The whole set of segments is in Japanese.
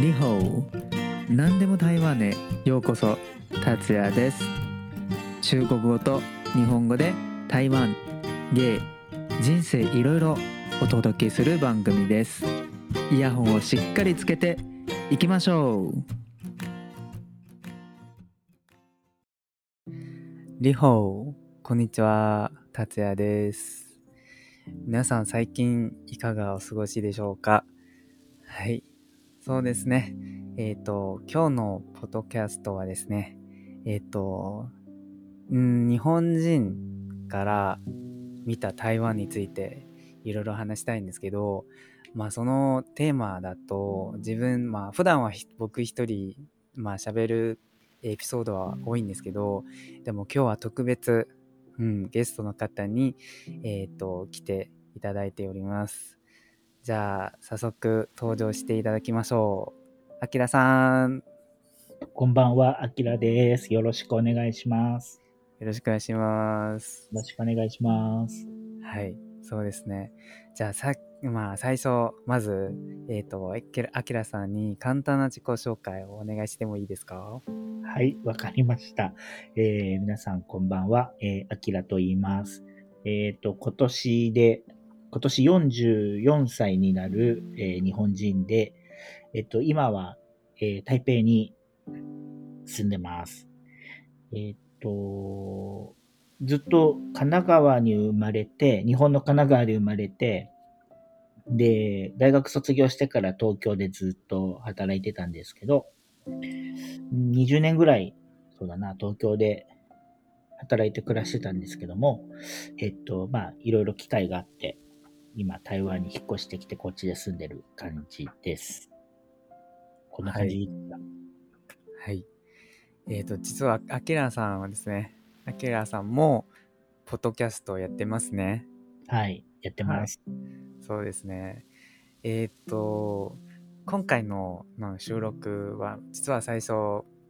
リホー何でも台湾へ。ようこそ達也です。中国語と日本語で台湾。芸。人生いろいろお届けする番組です。イヤホンをしっかりつけていきましょう。リホーこんにちは達也です。皆さん最近いかがお過ごしでしょうか？はい。そうですね。えっ、ー、と、今日のポッドキャストはですね、えっ、ー、と、ん、日本人から見た台湾についていろいろ話したいんですけど、まあそのテーマだと自分、まあ普段は僕一人、まあ喋るエピソードは多いんですけど、でも今日は特別、うん、ゲストの方に、えっ、ー、と、来ていただいております。じゃあ、早速登場していただきましょう。あきらさん。こんばんは、あきらです。よろしくお願いします。よろしくお願いします。よろしくお願いします。はい、そうですね。じゃあ、さまあ、最初、まず、えっ、ー、と、あきらさんに簡単な自己紹介をお願いしてもいいですか？はい、わかりました。えー、皆さん、こんばんは。えー、あきらと言います。えっ、ー、と、今年で今年44歳になる、えー、日本人で、えっと、今は、えー、台北に住んでます。えっと、ずっと神奈川に生まれて、日本の神奈川で生まれて、で、大学卒業してから東京でずっと働いてたんですけど、20年ぐらい、そうだな、東京で働いて暮らしてたんですけども、えっと、まあ、いろいろ機会があって、今台湾に引っ越してきてこっちで住んでる感じです。こんな感じはい。はい、えっ、ー、と、実は、アキラさんはですね、アキラさんも、ポッドキャストをやってますね。はい、やってます。はい、そうですね。えっ、ー、と、今回の収録は、実は最初、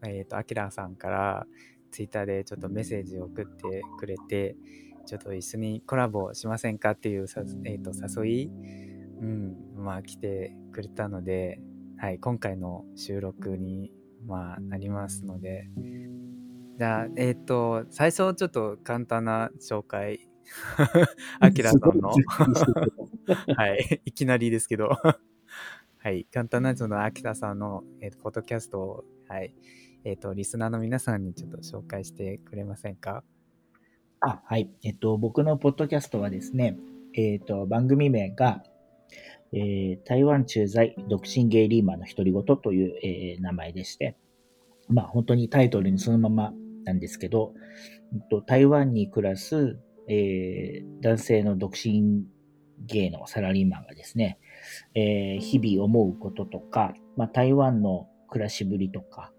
えっ、ー、と、アキラさんからツイッターでちょっとメッセージを送ってくれて、ちょっと一緒にコラボしませんかっていうさ、えーと、誘い、うん、まあ来てくれたので、はい、今回の収録に、まあ、なりますので、じゃあ、えっ、ー、と、最初ちょっと簡単な紹介、あきらさんの、はい、いきなりですけど、はい、簡単なその秋田さんの、えーと、ポッドキャストを、はい、えっ、ー、と、リスナーの皆さんにちょっと紹介してくれませんか？あ、はい。えっと、僕のポッドキャストはですね、えっと、番組名が、えー、台湾駐在独身ゲイリーマンの独り言という、えー、名前でして、まあ本当にタイトルにそのままなんですけど、えっと、台湾に暮らす、えー、男性の独身ゲイのサラリーマンがですね、えー、日々思うこととか、まあ台湾の暮らしぶりとか、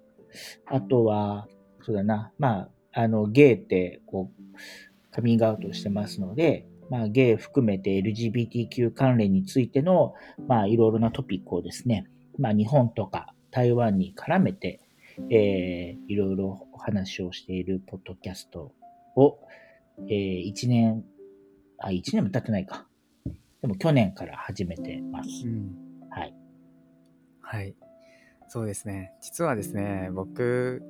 あとは、そうだな、まああの、ゲイって、こう、カミングアウトしてますので、まあ、ゲイ含めて LGBTQ 関連についての、まあ、いろいろなトピックをですね、まあ、日本とか台湾に絡めて、えー、いろいろお話をしているポッドキャストを、えー、1年、あ、1年も経ってないか。でも去年から始めてます。うん、はい。はい。そうですね。実はですね、僕、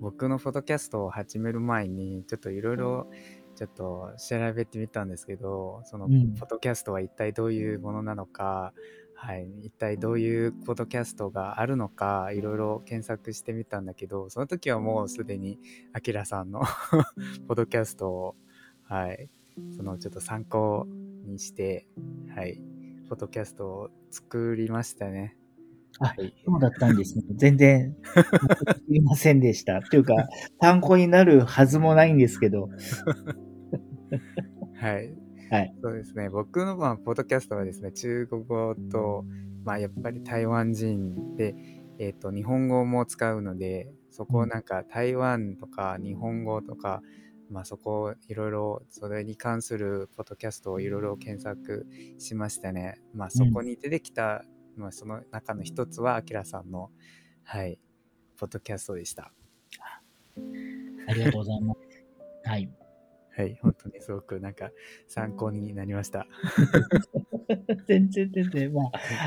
僕のフォトキャストを始める前に、ちょっといろいろ、ちょっと調べてみたんですけど、その、フォトキャストは一体どういうものなのか、はい、一体どういうポッドキャストがあるのか、いろいろ検索してみたんだけど、その時はもうすでに、アキラさんの ポッドキャストを、はい、そのちょっと参考にして、はい、ポッドキャストを作りましたね。あ、そうだったんですね。全然、すみませんでした。というか、参考になるはずもないんですけど。はい。はい。そうですね。僕の、まあ、ポッドキャストはですね、中国語と、まあ、やっぱり台湾人で、えっ、ー、と、日本語も使うので、そこをなんか台湾とか日本語とか、まあそこをいろいろそれに関するポッドキャストをいろいろ検索しましたね。まあそこに出てきたまあ、その中の一つは、あきらさんの、はい、ポッドキャストでした。ありがとうございます。はい。はい、本当にすごくなんか参考になりました。全然全然、ま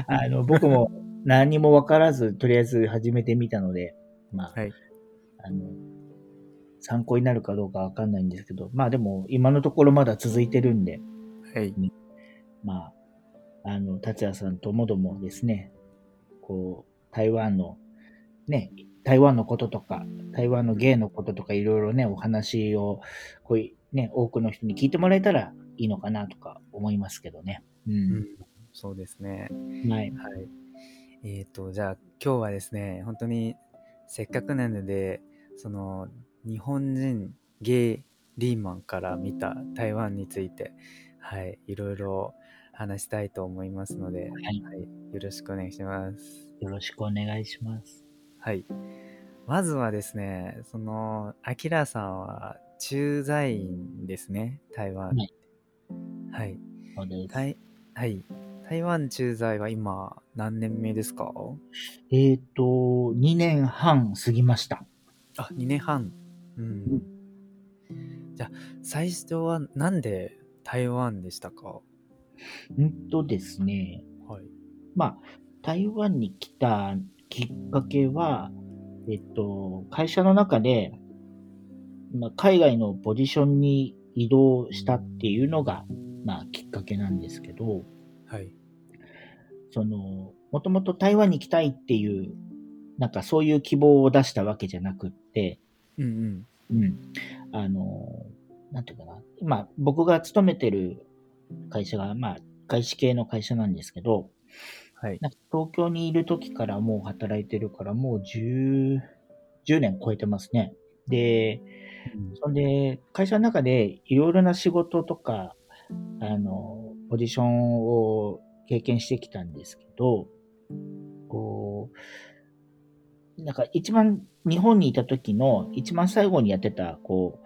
あ、あの、僕も何にもわからず、とりあえず始めてみたので、まあ、はい。あの、参考になるかどうかわかんないんですけど、まあでも、今のところまだ続いてるんで、はい。まあ、あの、達也さんともどもですね、こう、台湾の、ね、台湾のこととか、台湾の芸のこととかいろいろね、お話を、こうね、多くの人に聞いてもらえたらいいのかなとか思いますけどね。う。うんん。そうですね。はい。はい。えっ、と、じゃあ今日はですね、本当にせっかくなので、その日本人ゲイリーマンから見た台湾について、はい、いろいろ話したいと思いますので、はいよろしくお願いします。よろしくお願いします。はい。まずはですね、その、アキラさんは駐在員ですね、台湾。はい。はい。台はい。台湾駐在は今何年目ですか？えっ、と、2年半過ぎました。あ、2年半。うん。じゃあ、最初はなんで台湾でしたか？んとですね、はい。まあ、台湾に来たきっかけは、えっと、会社の中で、まあ、海外のポジションに移動したっていうのが、まあ、きっかけなんですけど、はい。その、もともと台湾に行きたいっていう、なんかそういう希望を出したわけじゃなくって、うんうん。うん。あの、なんていうかな。今、僕が勤めてる会社が、まあ、外資系の会社なんですけど、はい。なんか東京にいる時からもう働いてるから、もう10、10年超えてますね。で、そんで、会社の中でいろいろな仕事とか、あの、ポジションを経験してきたんですけど、こう、なんか一番日本にいた時の一番最後にやってた、こ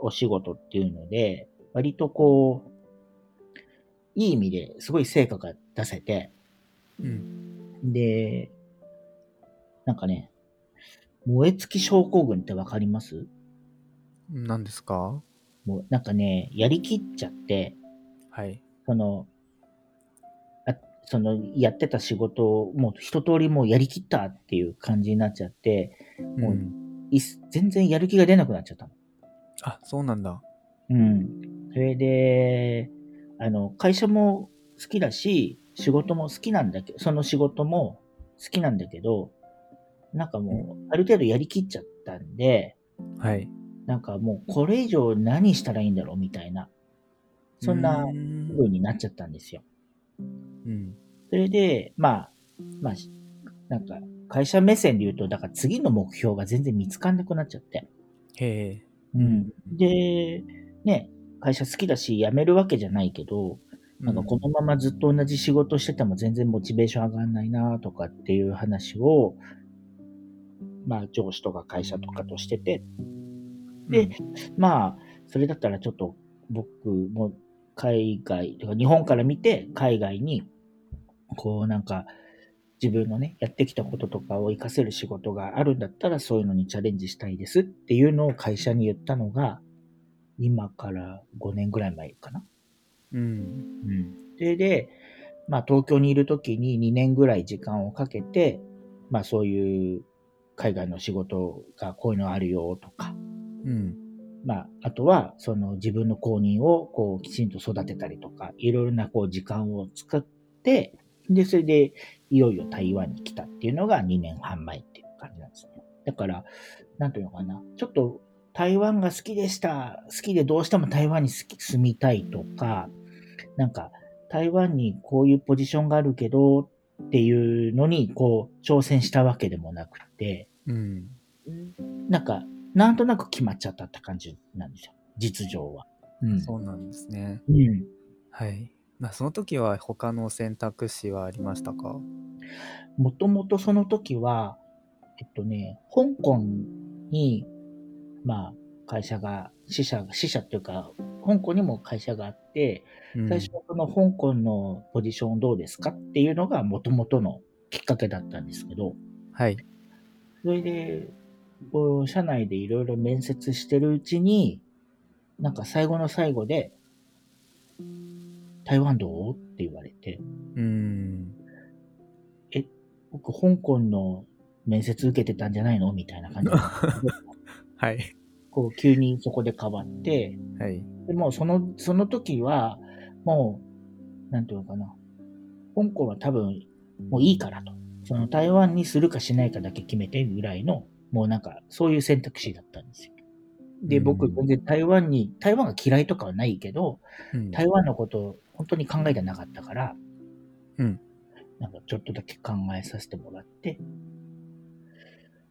う、お仕事っていうので、割とこう、いい意味ですごい成果が出せて、うん。で、なんかね、燃え尽き症候群ってわかります？何ですか？もうなんかね、やりきっちゃって、はい。その、あその、やってた仕事をもう一通りもうやりきったっていう感じになっちゃって、もううん。いっ全然やる気が出なくなっちゃったの。あ、そうなんだ。うん。それで、あの、会社も好きだし、仕事も好きなんだけど、その仕事も好きなんだけど、なんかもう、ある程度やりきっちゃったんで、はい。なんかもうこれ以上何したらいいんだろうみたいな、そんなうん風になっちゃったんですよ。うん。それで、まあ、まあ、なんか、会社目線で言うと、だから次の目標が全然見つかんなくなっちゃって。へえ。うん。で、ね、会社好きだし、辞めるわけじゃないけど、なん。かこのままずっと同じ仕事してても全然モチベーション上がんないなとかっていう話を、まあ上司とか会社とかとしてて、で、まあ、それだったらちょっと僕も海外、とか日本から見て海外に、こうなんか自分のね、やってきたこととかを活かせる仕事があるんだったらそういうのにチャレンジしたいですっていうのを会社に言ったのが、今から5年ぐらい前かな。うん。うん。それで、まあ東京にいる時に2年ぐらい時間をかけて、まあそういう海外の仕事がこういうのあるよとか、うん。まあ、あとは、その自分の公認をこうきちんと育てたりとか、いろいろなこう時間を使って、で、それでいよいよ台湾に来たっていうのが2年半前っていう感じなんですね。だから、なんていうのかな、ちょっと台湾が好きでした、好きでどうしても台湾に好き住みたいとか、なんか台湾にこういうポジションがあるけどっていうのにこう挑戦したわけでもなくて、うん。なんか、なんとなく決まっちゃったって感じなんですよ。実情は。うん。そうなんですね。うん。はい。まあ、その時は他の選択肢はありましたか？もともとその時は、えっとね、香港に、まあ、会社が、支社、支社っていうか、香港にも会社があって、うん最初はその香港のポジションどうですかっていうのがもともとのきっかけだったんですけど、はい。それで、こう、社内でいろいろ面接してるうちに、なんか最後の最後で、台湾どう？って言われて、うん。僕、香港の面接受けてたんじゃないの？みたいな感じで はい。こう、急にそこで変わって、はい。でもその、その時は、もう、なんていうのかな。香港は多分、もういいからと。その台湾にするかしないかだけ決めてぐらいの、もうなんか、そういう選択肢だったんですよ。で、僕、うん全然台湾に、台湾が嫌いとかはないけど、うん台湾のことを本当に考えてなかったから、うん。なんかちょっとだけ考えさせてもらって、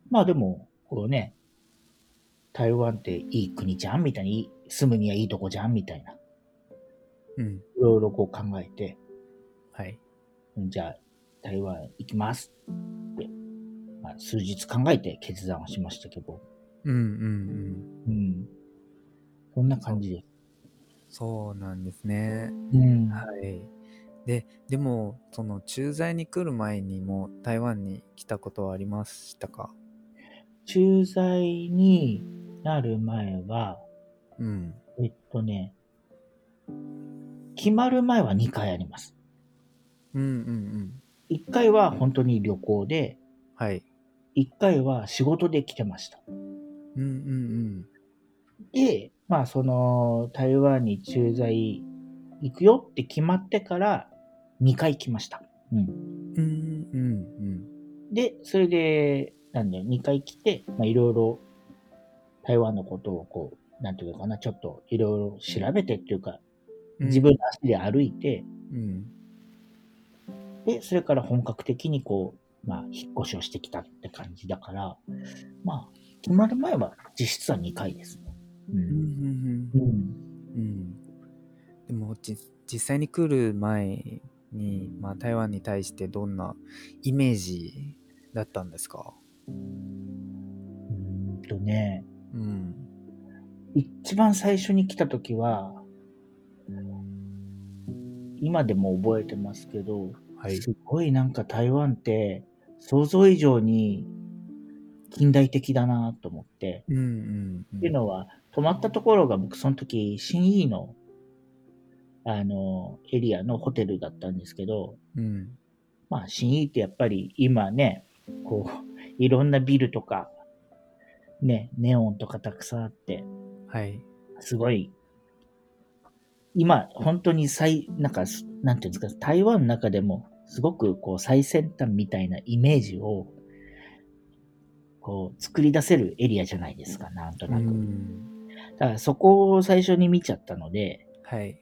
まあでも、こうね、台湾っていい国じゃんみたいに、住むにはいいとこじゃんみたいな、いうん。ろいろこう考えて、はい。うんじゃあ台湾行きますって、まあ、数日考えて決断をしましたけど、うんうんうん。うん。そんな感じで。そうなんですね。うん。はい。で、でも、その駐在に来る前にも台湾に来たことはありましたか？駐在になる前は、うん。えっとね、決まる前は2回あります。うんうんうん。1回は本当に旅行で、はい。1回は仕事で来てました。うんうんで、まあその台湾に駐在行くよって決まってから2回来ました。うん。うん。うんうんで、それで、なんだよ、2回来て、まあいろいろ台湾のことをこう、なんていうのかな、ちょっといろいろ調べてっていうか、うん。自分の足で歩いて、うん。で、それから本格的にこう、まあ、引っ越しをしてきたって感じだから、まあ、決まる前は実質は2回ですね。う。うんうんんうん。うん。でも、じ実際に来る前に、まあ、台湾に対してどんなイメージだったんですか？うーんとね、うん。一番最初に来た時は、今でも覚えてますけど、はい。すごいなんか台湾って想像以上に近代的だなと思って、うんうんうん。っていうのは、泊まったところが僕その時、新イの、あの、エリアのホテルだったんですけど、うん。まあ、新イってやっぱり今ね、こう、いろんなビルとか、ね、ネオンとかたくさんあって、はい。すごい、今、本当に最、なんか、すなんていうんですか、台湾の中でも、すごくこう、最先端みたいなイメージを、こう、作り出せるエリアじゃないですか、なんとうなく。ん。だからそこを最初に見ちゃったので、はい。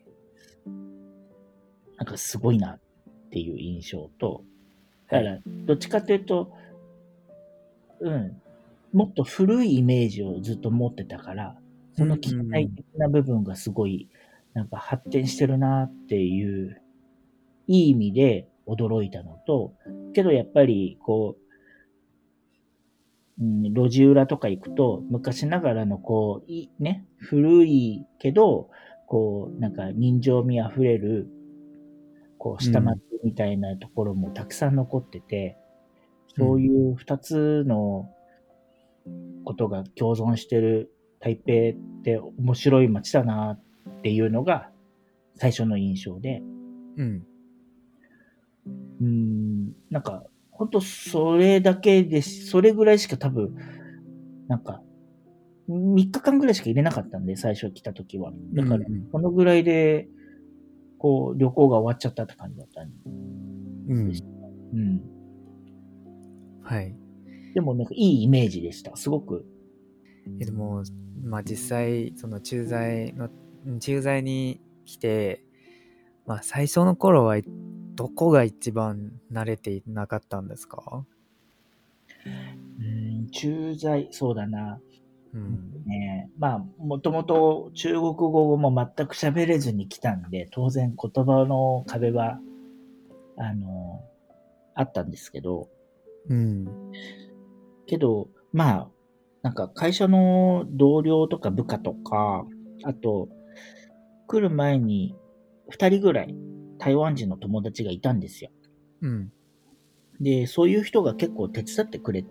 なんかすごいなっていう印象と、だから、どっちかというと、うん、もっと古いイメージをずっと持ってたから、その近代的な部分がすごい、なんか発展してるなっていう、いい意味で驚いたのと、けどやっぱり、こう、うん、路地裏とか行くと、昔ながらのこう、いね、古いけど、こう、なんか人情味あふれる、こう、下町みたいなところもたくさん残ってて、そういう二つのことが共存してる台北って面白い街だなっていうのが最初の印象で、うん。うーん、なんか、ほんとそれだけです、それぐらいしか多分、なんか、3日間ぐらいしか入れなかったんで、最初来た時は。だからこのぐらいで、こう、旅行が終わっちゃったって感じだったんで。うん。うん。はい。でもなんかいいイメージでした。すごく。えでも、まあ実際、その駐在の、駐在に来て、まあ最初の頃はどこが一番慣れていなかったんですか？うん、駐在、そうだな。うん。ねまあ、もともと中国語も全く喋れずに来たんで、当然言葉の壁は、あの、あったんですけど、うん。けど、まあ、なんか会社の同僚とか部下とか、あと、来る前に二人ぐらい台湾人の友達がいたんですよ。うん。で、そういう人が結構手伝ってくれ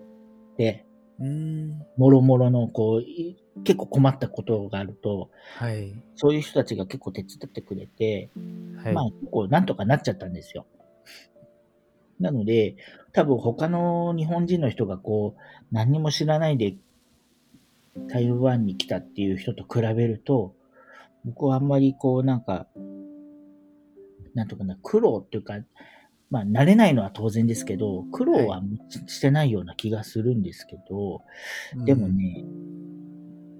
て、うん。もろもろの、こう、い結構困ったことがあると、はい。そういう人たちが結構手伝ってくれて、はい。まあ結構なんとかなっちゃったんですよ。なので、多分他の日本人の人がこう、何にも知らないで台湾に来たっていう人と比べると、僕はあんまりこうなんか、なんとかな、苦労っていうか、まあ慣れないのは当然ですけど、苦労はしてないような気がするんですけど、でもね、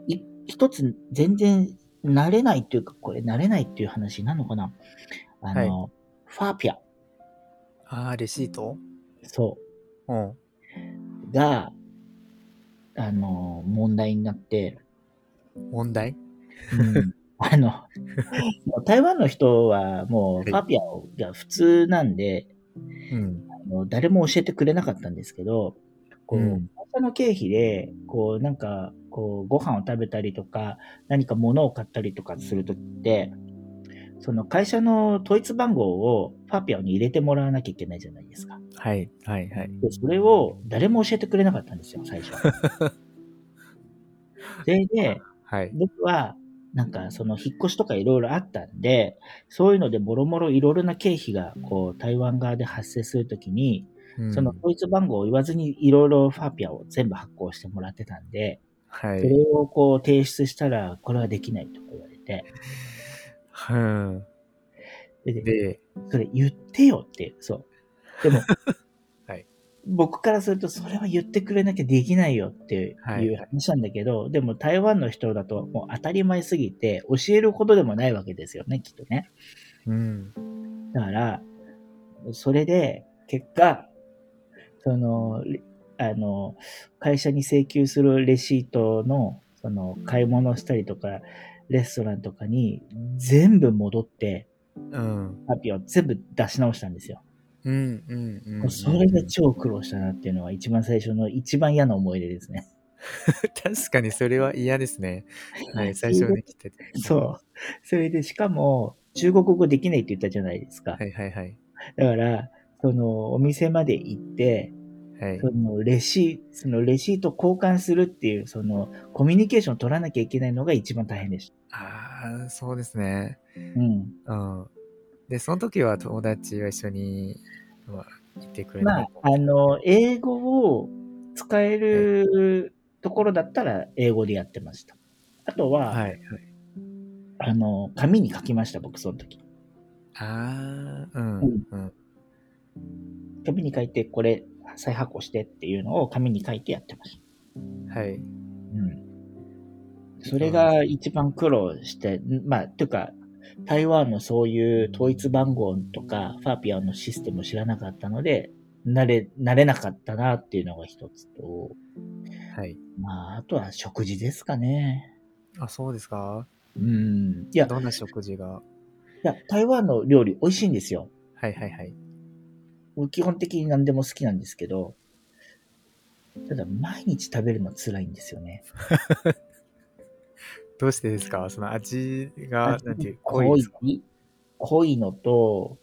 い一つ全然慣れないっていうか、これ慣れないっていう話なのかな。あの、はい。ファーピア、ああ、レシート？そうん。う、が、あの、問題になって、問題？うんあの、台湾の人はもうはいファーピアが普通なんで、うん。あの誰も教えてくれなかったんですけど、こう、うん会社の経費で、こう、なんか、こう、ご飯を食べたりとか、何か物を買ったりとかするときって、その会社の統一番号をファーピアに入れてもらわなきゃいけないじゃないですか。はい、はい、はい。で、それを誰も教えてくれなかったんですよ、最初。それで、はい。僕は、なんか、その、引っ越しとかいろいろあったんで、そういうので、もろもろいろいろな経費が、こう、台湾側で発生するときに、うんその統一番号を言わずにいろいろファーピアを全部発行してもらってたんで、はい。それをこう提出したら、これはできないとか言われて、うん。で、それ言ってよって、そう。でも、はい僕からするとそれは言ってくれなきゃできないよってはいいう話なんだけど、でも台湾の人だともう当たり前すぎて教えることでもないわけですよね、きっとね。うん。だから、それで、結果、その、レあの、会社に請求するレシートの、その、買い物したりとか、レストランとかに全部戻って、うん。ハッピーを全部出し直したんですよ。うん、うん、うん。それで超苦労したなっていうのは一番最初の一番嫌な思い出ですね。確かにそれは嫌ですね。はい、最初に来てて。そう。それでしかも、中国語できないって言ったじゃないですか。はい、はい、はい。だから、その、お店まで行って、はいそ。のレシート、そのレシート交換するっていう、そのコミュニケーションを取らなきゃいけないのが一番大変でしああ、そうですね。た。うん。うん。で、その時は友達は一緒に、まあ、いてくれなまああの、英語を使えるところだったら英語でやってました。あとは、はい、はい。あの、紙に書きました、僕、その時。ああ、うん、うん。紙に書いて、これ、再発行してっていうのを紙に書いてやってました。はい。うん。それが一番苦労して、まあ、というか、台湾のそういう統一番号とか、ファーピアのシステムを知らなかったので、慣れ、慣れなかったなっていうのが一つと、はい。まあ、あとは食事ですかね。あ、そうですか？うん。いや、いどんな食事が？や、台湾の料理美味しいんですよ。はい、はい、はい。僕基本的に何でも好きなんですけど、ただ毎日食べるの辛いんですよね。どうしてですか？その味が、なんていう、濃濃い濃いのと、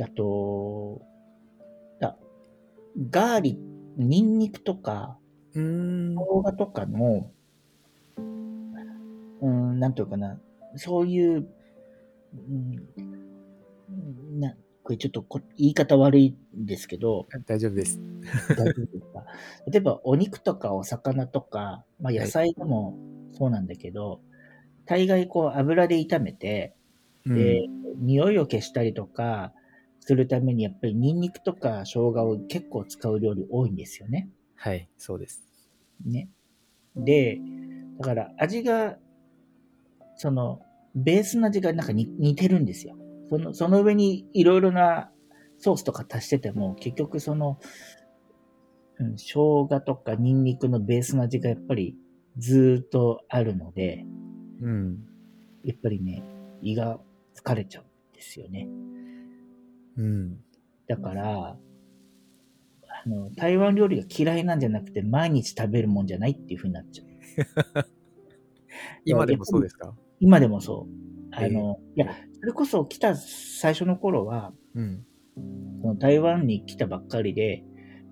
あと、あガーリック、ニンニクとか、うーん。生姜とかの、うん、なんというかな、そういう、うん、な、これちょっとこ言い方悪いんですけど、大丈夫です。大丈夫ですか？例えばお肉とかお魚とか、まあ野菜でもそうなんだけど、大概こう油で炒めて、うんで、匂いを消したりとかするためにやっぱりニンニクとか生姜を結構使う料理多いんですよね。はい、そうです。ね。で、だから味が、その、ベースの味がなんかに似てるんですよ。その、その上にいろいろなソースとか足してても、結局その、うん、生姜とかニンニクのベースの味がやっぱりずーっとあるので、うん。やっぱりね、胃が疲れちゃうんですよね。うん。だから、あの、台湾料理が嫌いなんじゃなくて、毎日食べるもんじゃないっていう風になっちゃう。今でもそうですか？今でもそう。あの、えいや、それこそ来た最初の頃は、うん。その台湾に来たばっかりで、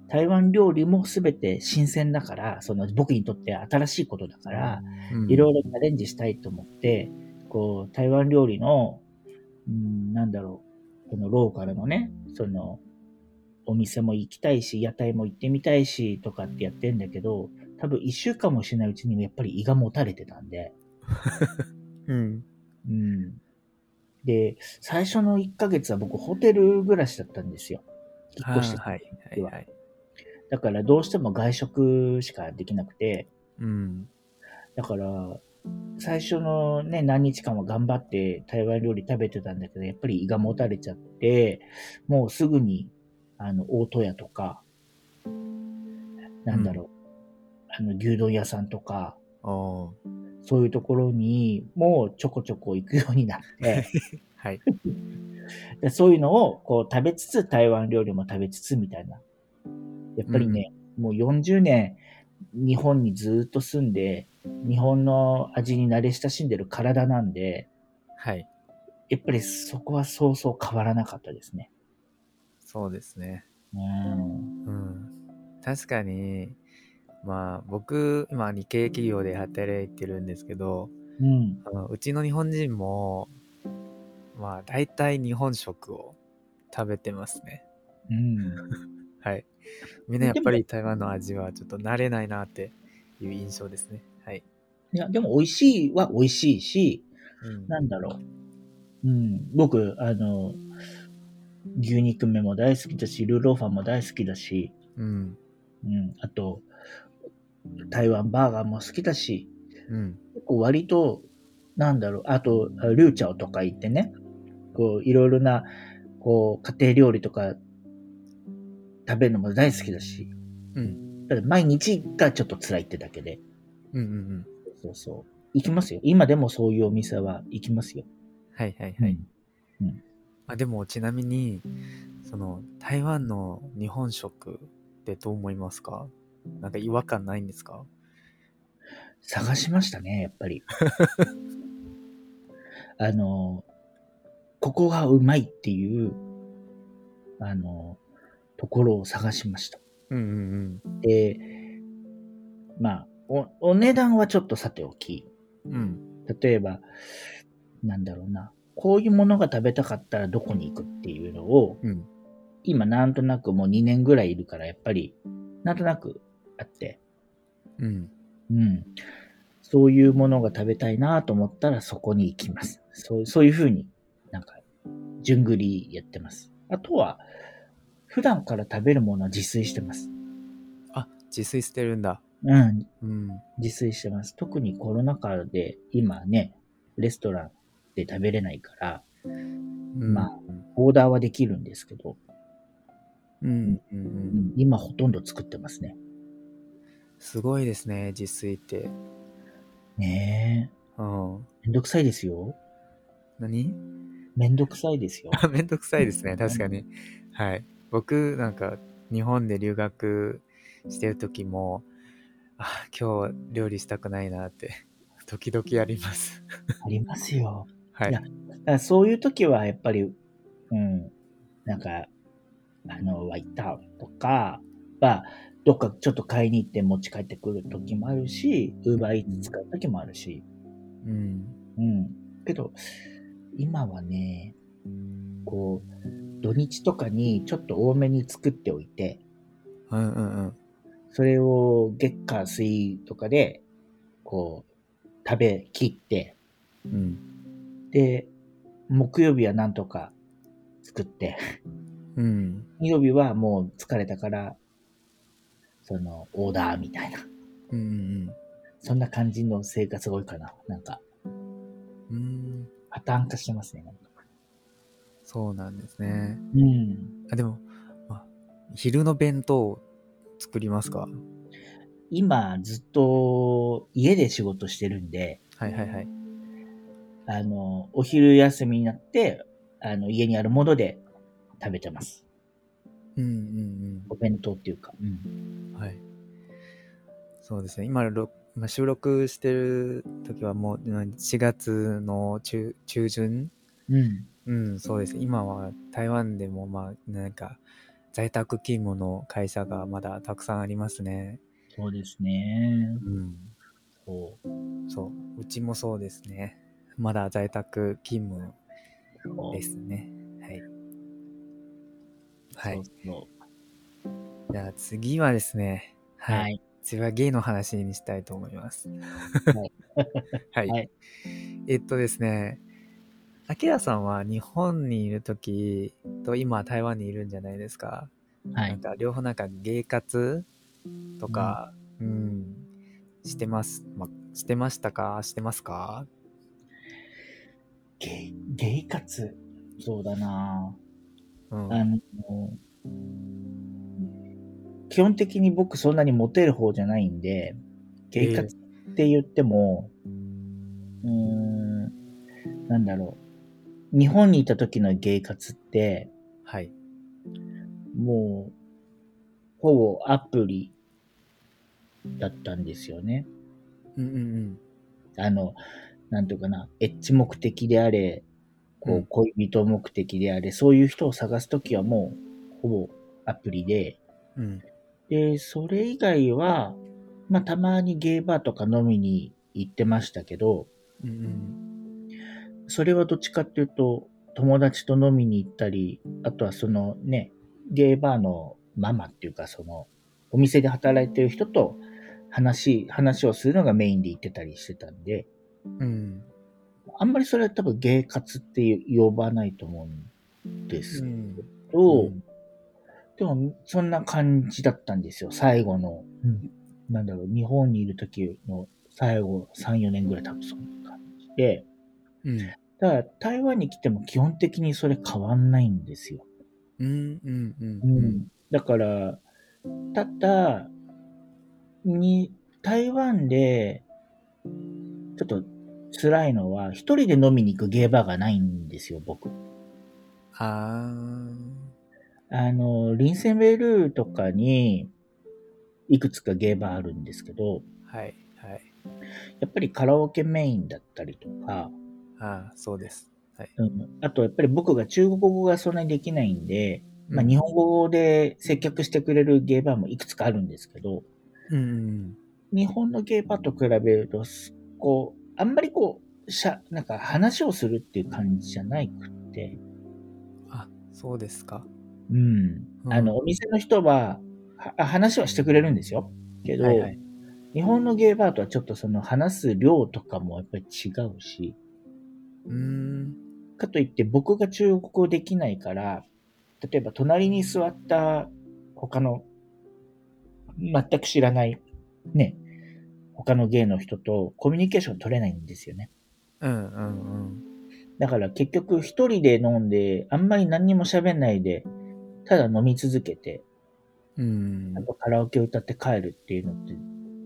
台湾料理もすべて新鮮だから、その僕にとって新しいことだから、うんいろいろチャレンジしたいと思って、こう、台湾料理の、うん、なんだろう、このローカルのね、その、お店も行きたいし、屋台も行ってみたいし、とかってやってんだけど、多分一週間もしないうちにやっぱり胃がもたれてたんで、うん。うん。で、最初の1ヶ月は僕ホテル暮らしだったんですよ。引っ越して。はい。はい。はい。だからどうしても外食しかできなくて、うん。だから、最初のね、何日間は頑張って台湾料理食べてたんだけど、やっぱり胃がもたれちゃって、もうすぐに、あの、大戸屋とか、なんだろう、あの、牛丼屋さんとか、そういうところにもうちょこちょこ行くようになって、はい。でそういうのをこう食べつつ、台湾料理も食べつつみたいな。やっぱりね、もう40年日本にずっと住んで、日本の味に慣れ親しんでる体なんで、はい。やっぱりそこはそうそう変わらなかったですね。そうですね。うん。うん。確かに、まあ、僕、今、日系企業で働いてるんですけど、うん。あのうちの日本人も、まあ、大体日本食を食べてますね。うん。はい。みんなやっぱり台湾の味はちょっと慣れないなっていう印象ですね。はい。いや、でも美味しいは美味しいし、うん。なんだろう。うん。僕、あの、牛肉目も大好きだし、ルーローファンも大好きだし、うん。うん。あと、台湾バーガーも好きだし、うん。結構割と、なんだろう、あと、ルーチャオとか行ってね、こう、いろいろな、こう、家庭料理とか、食べるのも大好きだし、うん。ただ毎日がちょっと辛いってだけで、うん。うん。うん。そうそう。行きますよ。今でもそういうお店は行きますよ。はいはいはい。うんあでも、ちなみに、その、台湾の日本食ってどう思いますか？なんか違和感ないんですか？探しましたね、やっぱり。あの、ここがうまいっていう、あの、ところを探しました。うんうんで、まあ、お、お値段はちょっとさておき、うん。うん。例えば、なんだろうな、こういうものが食べたかったらどこに行くっていうのを、うん。今なんとなくもう2年ぐらいいるから、やっぱり、なんとなくあって、うん。うん。そういうものが食べたいなと思ったらそこに行きます。そうそういうふうになんか、順繰りやってます。あとは、普段から食べるものは自炊してます。あ、自炊してるんだ。うん、うん。自炊してます。特にコロナ禍で今ね、レストランで食べれないから、うんまあオーダーはできるんですけど、うん。うん。今ほとんど作ってますね。すごいですね、自炊って。ねうん。え。めんどくさいですよ。何？めんどくさいですよ。あ めんどくさいですね、確かに。はい。僕、なんか、日本で留学してる時も、あ、今日料理したくないなって、時々あります。ありますよ。はいい。そういう時はやっぱり、うん、なんか、あの、ワイタウンとかは、どっかちょっと買いに行って持ち帰ってくる時もあるし、ウーバーイーツ使う時もあるし、うん。うん。けど、今はね、こう、土日とかにちょっと多めに作っておいて、うんうんうん。それを月火水とかで、こう、食べきって、うん。で、木曜日はなんとか作って、うん。金曜日はもう疲れたから、その、オーダーみたいな。うんうんそんな感じの生活が多いかな。なんか、うん。うん。パターン化してますね。なんかそうなんですね。うん。あ、でも、あ昼の弁当作りますか？今、ずっと家で仕事してるんで、はいはいはい。あの、お昼休みになって、あの、家にあるもので食べてます。うんうんお弁当っていうか。うん。うん。はい。そうですね。今、ろ今収録してる時はもううん4月の中中旬うん。うん、そうです。今は台湾でもまあ、なんか、在宅勤務の会社がまだたくさんありますね。そうですね。うん。そう。そう。うちもそうですね。まだ在宅勤務ですね。はい。はい。じゃあ次はですね、はい。はい。次はゲイの話にしたいと思います。はい。はい。はいえっとですね、アキラさんは日本にいるときと今台湾にいるんじゃないですか？はい。なんか両方なんかゲイ活とか、うん、してます、ま、してましたか？してますか？ゲイ、ゲイ活？そうだなうん。あの、基本的に僕そんなにモテる方じゃないんで、ゲイ活って言っても、うーん、なんだろう。日本にいた時のゲイ活って、はい。もう、ほぼアプリだったんですよね。うんうんあの、なんていうかな、エッジ目的であれ、こうんう、恋人目的であれ、そういう人を探すときはもう、ほぼアプリで、うん。うん。で、それ以外は、まあ、たまにゲーバーとか飲みに行ってましたけど、うんうん。それはどっちかっていうと、友達と飲みに行ったり、あとはそのね、ゲーバーのママっていうか、その、お店で働いてる人と話、話をするのがメインで行ってたりしてたんで、うん。あんまりそれは多分ゲイ活って呼ばないと思うんですけうん。ど、うんでもそんな感じだったんですよ。最後の、なんだろう、日本にいる時の最後3、4年ぐらい多分そんな感じで、うん。だから台湾に来ても基本的にそれ変わんないんですよ。うんうんうんううん。ん。だから、ただ、に、台湾で、ちょっと辛いのは、一人で飲みに行くゲーバーがないんですよ、僕。ああの、リンセンベルーとかに、いくつかゲーバーあるんですけど、ー。はい。はい。やっぱりカラオケメインだったりとか、ああ、そうです。はい。うん、あとやっぱり僕が中国語がそんなにできないんで、まあ、うん日本語で接客してくれるゲーバーもいくつかあるんですけど、うんうん日本のゲーバーと比べると、すこう、あんまりこう、しゃ、なんか話をするっていう感じじゃないくって、うん。あ、そうですか。うん。うんあの、お店の人は、は話はしてくれるんですよ。けど、はいはい。日本のゲーバーとはちょっとその話す量とかもやっぱり違うし、うーん。かといって僕が中国語できないから、例えば隣に座った他の全く知らないね、他のゲイの人とコミュニケーション取れないんですよね。うんうんうん。だから結局一人で飲んで、あんまり何にも喋んないで、ただ飲み続けて、うんあ。とカラオケを歌って帰るっていうのって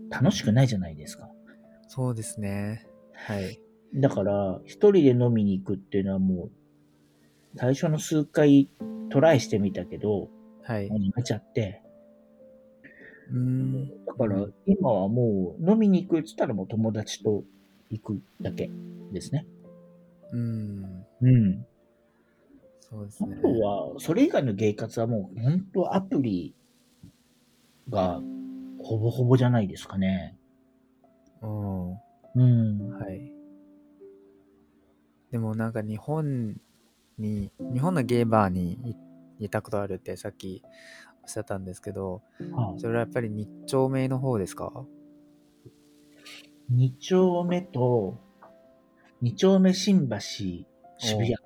楽しくないじゃないですか。そうですね。はい。だから、一人で飲みに行くっていうのはもう、最初の数回トライしてみたけど、はい。もうやめちゃって、うーん。だから今はもう飲みに行くって言ったらもう友達と行くだけですね。うん。うん。あそうですね。とは、それ以外のゲイ活はもう本当アプリがほぼほぼじゃないですかね。うん。うん。はい。でもなんか日本に、日本のゲイバーにいいたことあるってさっきおっしゃったんですけど、はいそれはやっぱり日丁目の方ですか？二丁目と、二丁目新橋、渋谷って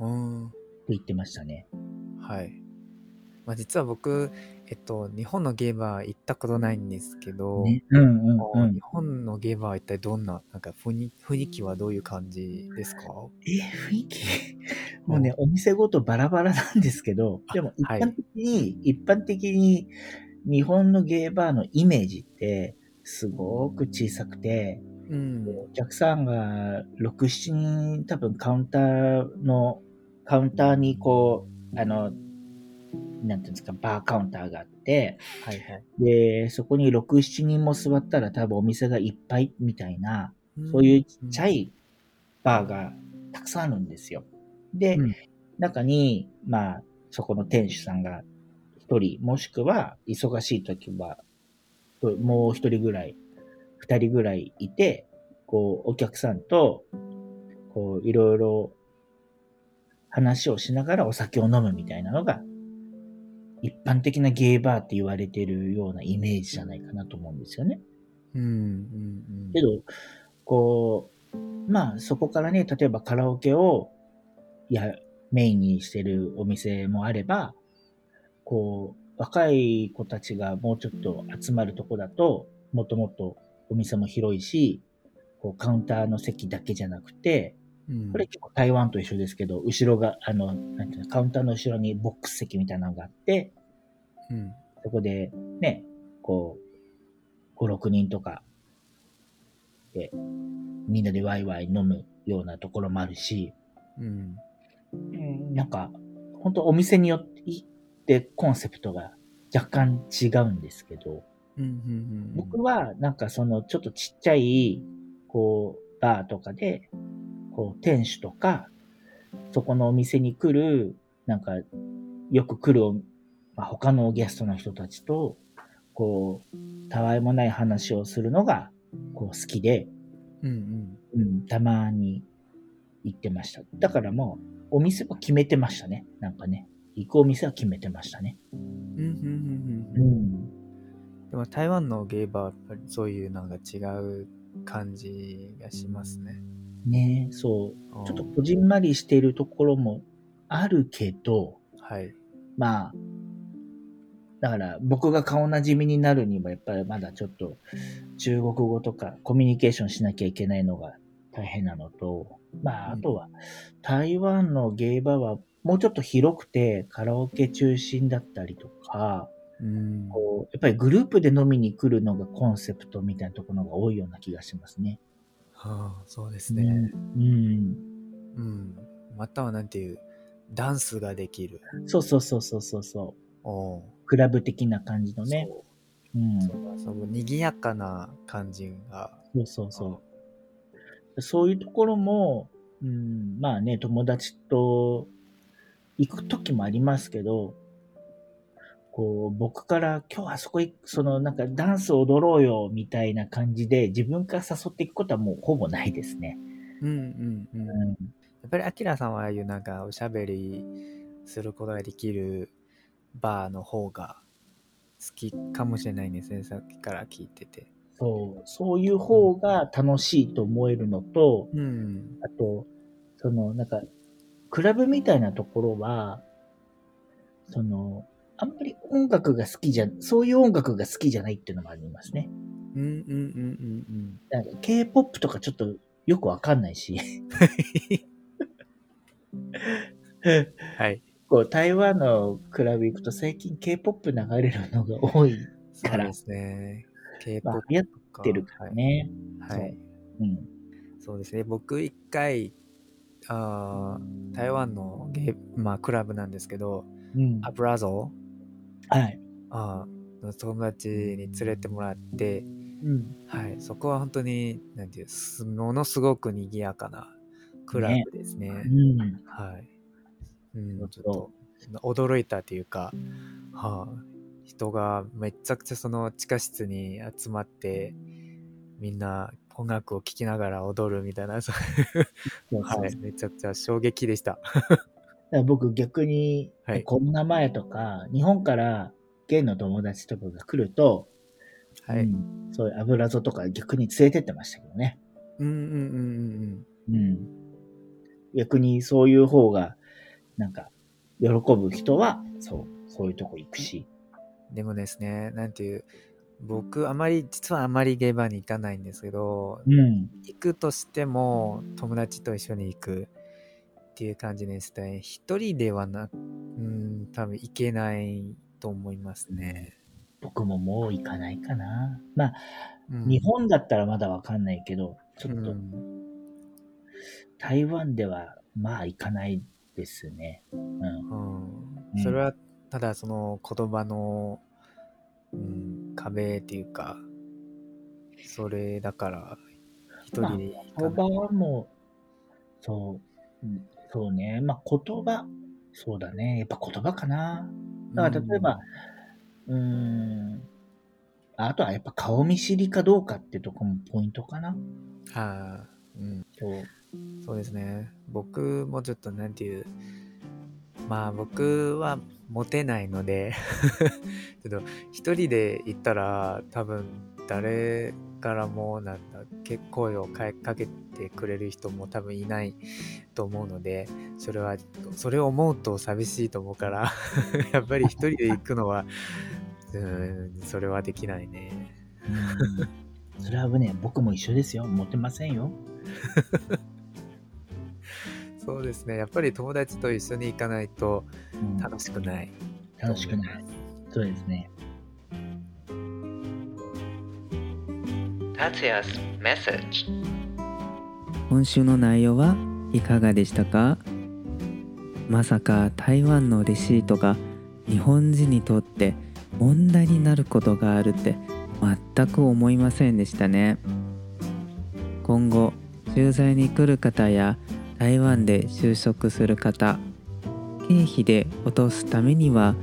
うん。言ってましたね。はい。まあ実は僕、えっと、日本のゲイバー行ったことないんですけど、ね、うんうんうん。あ日。本のゲイバーは一体どんな、なんか雰囲雰囲気はどういう感じですか？え、雰囲気？もうね、お店ごとバラバラなんですけど、でも一はい。般的に、一般的に日本のゲーバーのイメージって、すごく小さくて、うん。お客さんが6、7人多分カウンターの、カウンターにこう、あの、なんていうんですか、バーカウンターがあって、はいはい。で、そこに6、7人も座ったら多分お店がいっぱいみたいな、そういうちっちゃい。いバーがたくさんあるんですよ。で、うん中に、まあ、そこの店主さんが一人、もしくは忙しい時は、ともう一人ぐらい、二人ぐらいいて、こう、お客さんと、こう、いろいろ話をしながらお酒を飲むみたいなのが、一般的なゲイバーって言われてるようなイメージじゃないかなと思うんですよね。うんうんうんけど、こう、まあそこからね、例えばカラオケを、いや、メインにしてるお店もあれば、こう、若い子たちがもうちょっと集まるとこだと、もっともっとお店も広いし、こうカウンターの席だけじゃなくて、うん。これ結構台湾と一緒ですけど、後ろが、あの、なんていうの、カウンターの後ろにボックス席みたいなのがあって、うん。そこでね、こう、5、6人とかで、みんなでワイワイ飲むようなところもあるし、うん。うんなんか、本当お店によってコンセプトが若干違うんですけど、うんうんうん。僕はなんかそのちょっとちっちゃい、こう、バーとかで、こう、店主とか、そこのお店に来る、なんか、よく来るお、まあ、他のゲストの人たちと、こう、たわいもない話をするのが、こう、好きで、うんうん、たまに行ってました。だからもう、お店は決めてましたね。なんかね。行くお店は決めてましたね。うんうんうんうんううんん。でも台湾のゲイバーはやっぱりそういうなんか違う感じがしますね。ねそう。ちょっとうんこじんまりしているところもあるけど、はい。まあ、だから僕が顔なじみになるにはやっぱりまだちょっと中国語とかコミュニケーションしなきゃいけないのが大変なのと、まああとは台湾のゲイバーはもうちょっと広くてカラオケ中心だったりとか、うん。こうやっぱりグループで飲みに来るのがコンセプトみたいなところが多いような気がしますね。はあ、そうですね。うん。うん。またはなんていう、ダンスができる。そうそうそうそうそうそう。クラブ的な感じのね。そううん。そう賑やかな感じが。そうそうそう。そういうところも、うん、まあね、友達と行く時もありますけど、こう、僕から今日あそこ行く、そのなんかダンス踊ろうよみたいな感じで自分から誘っていくことはもうほぼないですね。うんうんうん。うん。やっぱりアキラさんはああいうなんかおしゃべりすることができるバーの方が好きかもしれないですね。さっきから聞いてて。そう、そういう方が楽しいと思えるのと、うん。あと、その、なんか、クラブみたいなところは、その、あんまり音楽が好きじゃ、そういう音楽が好きじゃないっていうのもありますね。うんうんうんうんなんか K-POP とかちょっとよくわかんないし、うん。はい。こう台湾のクラブ行くと最近 K-POP 流れるのが多い、そうですね。まあ K-POP 流行っかてるからね。はい。はい。うん。そうですね。僕一回、あー台湾のゲーまあクラブなんですけど、うん。アブラゾはい。あ友達に連れてもらって、うん。はい、そこは本当に、なんていう、すものすごく賑やかなクラブですね。うん。はい。うん、ちょっと驚いたっていうか、はあ、人がめちゃくちゃその地下室に集まって、みんな音楽を聴きながら踊るみたいな、はい、めちゃくちゃ衝撃でした。僕逆に、はいコロナ前とか、日本からゲイの友達とかが来ると、はい。う、うんんそういう油ぞとか逆に連れてってましたけどね。うん、うん、うんうん。逆にそういう方が、なんか、喜ぶ人は、そう、そういうとこ行くし。うん。でもですね、なんていう、僕、あまり、実はあまりゲイバーに行かないんですけど、うん。行くとしても友達と一緒に行くっていう感じですね。一人ではな、うん、多分行けないと思いますね。僕ももう行かないかな。まあ、うん日本だったらまだわかんないけど、ちょっと、うん台湾では、まあ行かないですね。うん。うんそれはただその言葉の、うん、壁っていうか、それだから一人で行言葉かない。はもう、そう、うんそうね。まあ言葉、そうだね。やっぱ言葉かな。だから例えば、うーん、あとはやっぱ顔見知りかどうかってとこもポイントかな。うん、ああ、うん、そう。そうですね。僕もちょっとなんていう、まあ僕はモテないので ちょっと一人で行ったら多分誰からもなんだ結声をかけてくれる人も多分いないと思うのでそれはそれを思うと寂しいと思うから やっぱり一人で行くのはうんそれはできないね。それはね僕も一緒ですよ。モテませんよ。そうですね。やっぱり友達と一緒に行かないと楽しくない、うん、楽しくない。そうですね達也 's message. 今週の内容はいかがでしたか？まさか台湾のレシートが日本人にとって問題になることがあるって全く思いませんでしたね。今後駐在に来る方や台湾で就職する方経費で落とすためには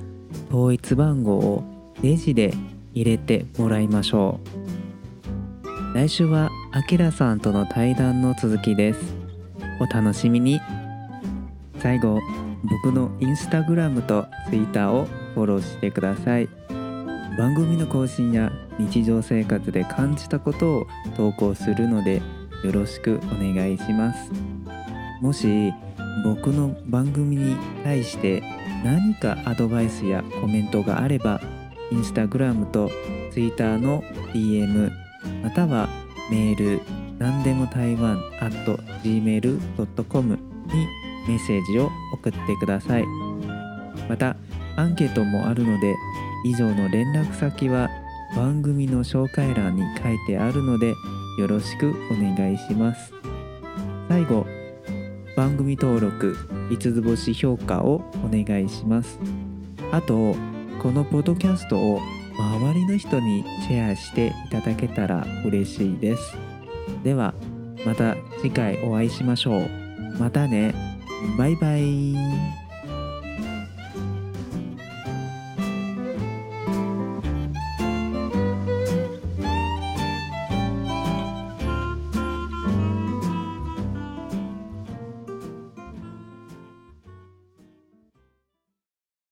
統一番号をレジで入れてもらいましょう。来週はあきらさんとの対談の続きです。お楽しみに。最後僕のインスタグラムとツイッターをフォローしてください。番組の更新や日常生活で感じたことを投稿するのでよろしくお願いします。もし僕の番組に対して何かアドバイスやコメントがあればインスタグラムとツイッターの DM またはメール何でも台湾 at gmail.com にメッセージを送ってください。またアンケートもあるので以上の連絡先は番組の紹介欄に書いてあるのでよろしくお願いします。最後番組登録5つ星評価をお願いします。あとこのポッドキャストを周りの人にシェアしていただけたら嬉しいです。ではまた次回お会いしましょう。またね。バイバイ。